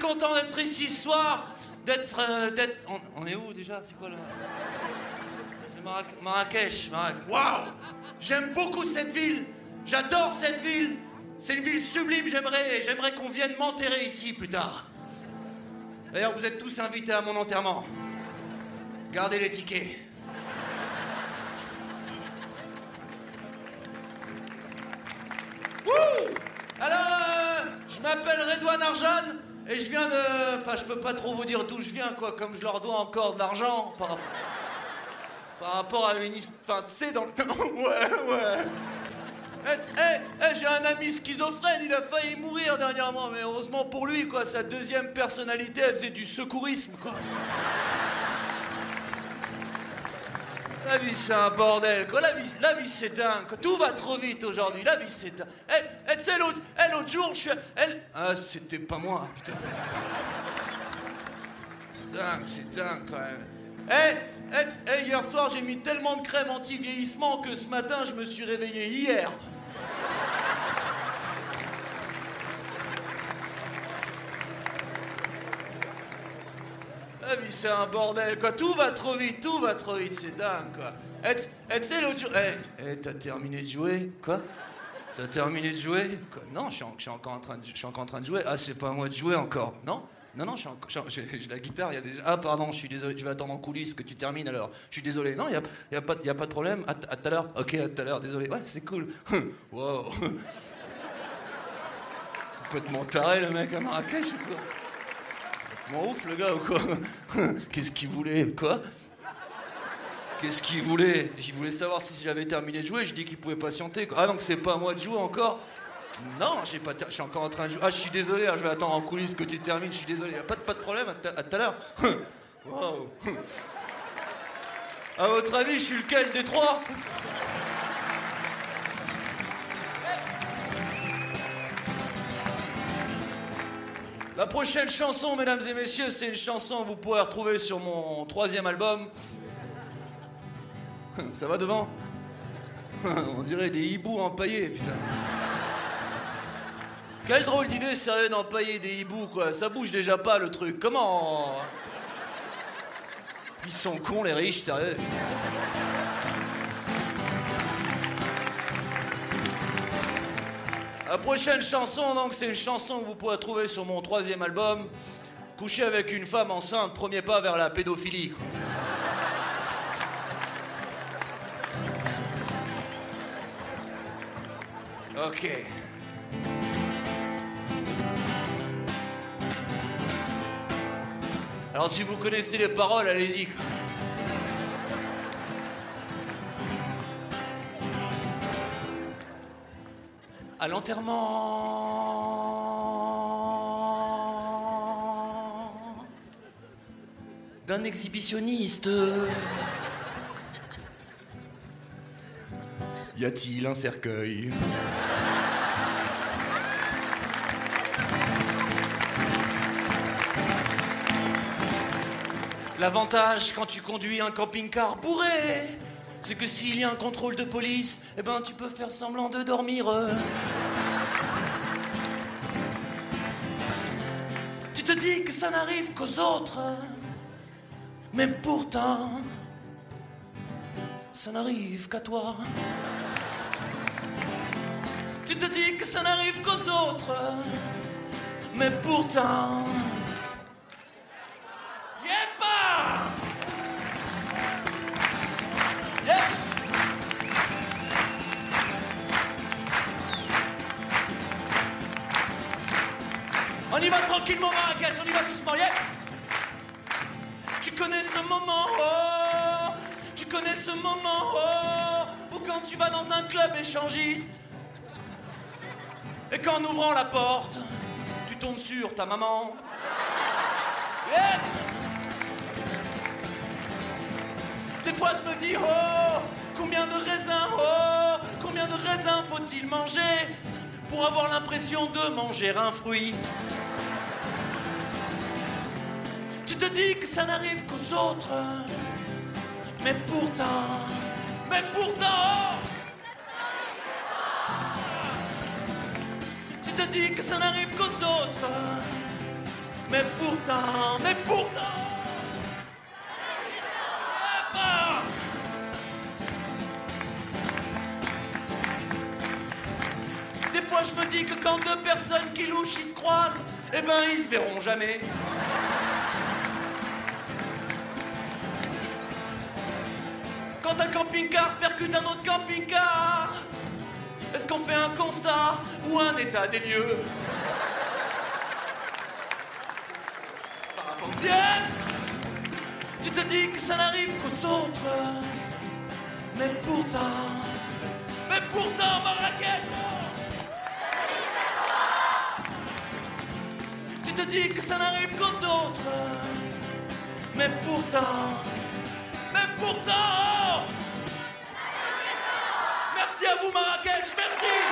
content d'être ici ce soir, d'être... euh, d'être... On, est où déjà? C'est quoi là C'est Marrakech. Marrakech. Waouh J'aime beaucoup cette ville. J'adore cette ville. C'est une ville sublime, j'aimerais, j'aimerais qu'on vienne m'enterrer ici plus tard. D'ailleurs, vous êtes tous invités à mon enterrement. Gardez les tickets. Wouh Alors, euh, je m'appelle Redouane Arjan et je viens de. Enfin, je peux pas trop vous dire d'où je viens, quoi, comme je leur dois encore de l'argent par, rapport à une. Enfin, tu sais, dans le. ouais, ouais. Eh, eh, eh, j'ai un ami schizophrène, il a failli mourir dernièrement, mais heureusement pour lui, quoi, sa deuxième personnalité, elle faisait du secourisme, quoi. La vie, c'est un bordel, quoi. La vie, la vie c'est dingue, quoi. Tout va trop vite aujourd'hui. La vie, c'est dingue. Eh, eh, tu sais, l'autre, eh, l'autre jour, je. Elle. Ah, c'était pas moi, putain. Dingue, c'est dingue, quand même. Eh, eh, eh, hier soir, j'ai mis tellement de crème anti-vieillissement que ce matin, je me suis réveillé hier. La vie, c'est un bordel, quoi. Tout va trop vite, tout va trop vite, c'est dingue, quoi. T- eh, tu l'autre jour. Eh, eh, t'as terminé de jouer Quoi? T'as terminé de jouer Quoi? Non, je suis, encore en train de, encore en train de jouer. Ah, c'est pas à moi de jouer encore. Non? Non, non, j'ai la guitare, il y a déjà. Ah, pardon, je suis désolé, je vais attendre en coulisses que tu termines alors. Je suis désolé. Non, il y a, a pas, a pas de problème. À tout à l'heure. Ok, à tout à l'heure, désolé. Ouais, c'est cool. wow. Complètement taré, le mec à Marrakech, Bon ouf le gars ou quoi Qu'est-ce qu'il voulait Quoi Qu'est-ce qu'il voulait Il voulait savoir si j'avais terminé de jouer, je dis qu'il pouvait patienter. Ah donc c'est pas à moi de jouer encore Non, j'ai pas je suis encore en train de jouer. Ah je suis désolé, hein, je vais attendre en coulisses que tu termines, je suis désolé. Pas de, pas de problème, à tout à l'heure. Wow. À votre avis, je suis lequel des trois La prochaine chanson, mesdames et messieurs, c'est une chanson que vous pourrez retrouver sur mon troisième album. Ça va devant On dirait des hiboux empaillés, putain. Quelle drôle d'idée, sérieux, d'empailler des hiboux, quoi. Ça bouge déjà pas, le truc. Comment Ils sont cons, les riches, sérieux. La prochaine chanson, donc, c'est une chanson que vous pourrez trouver sur mon troisième album. Coucher avec une femme enceinte, premier pas vers la pédophilie. Ok. Alors si vous connaissez les paroles, allez-y. À l'enterrement d'un exhibitionniste. Y a-t-il un cercueil? L'avantage quand tu conduis un camping-car bourré, c'est que s'il y a un contrôle de police, eh ben tu peux faire semblant de dormir. Tu te dis que ça n'arrive qu'aux autres, mais pourtant, ça n'arrive qu'à toi. Tu te dis que ça n'arrive qu'aux autres, mais pourtant. Va tranquillement, Marrakech, on y va doucement, yeah Tu connais ce moment, oh Tu connais ce moment, oh Où quand tu vas dans un club échangiste et qu'en ouvrant la porte, tu tombes sur ta maman. Yeah Des fois je me dis, oh, combien de raisins, oh, combien de raisins faut-il manger pour avoir l'impression de manger un fruit? Dis que ça n'arrive qu'aux autres, mais pourtant, mais pourtant, tu te dis que ça n'arrive qu'aux autres, Mais pourtant, mais pourtant. Des fois, je me dis que quand deux personnes qui louchent, ils se croisent, eh ben, ils se verront jamais. Un camping-car percute un autre camping-car, est-ce qu'on fait un constat ou un état des lieux? Par rapport bien, tu te dis que ça n'arrive qu'aux autres, mais pourtant, mais pourtant, Marrakech, tu te dis que ça n'arrive qu'aux autres, mais pourtant, mais pourtant. À vous Marrakech, merci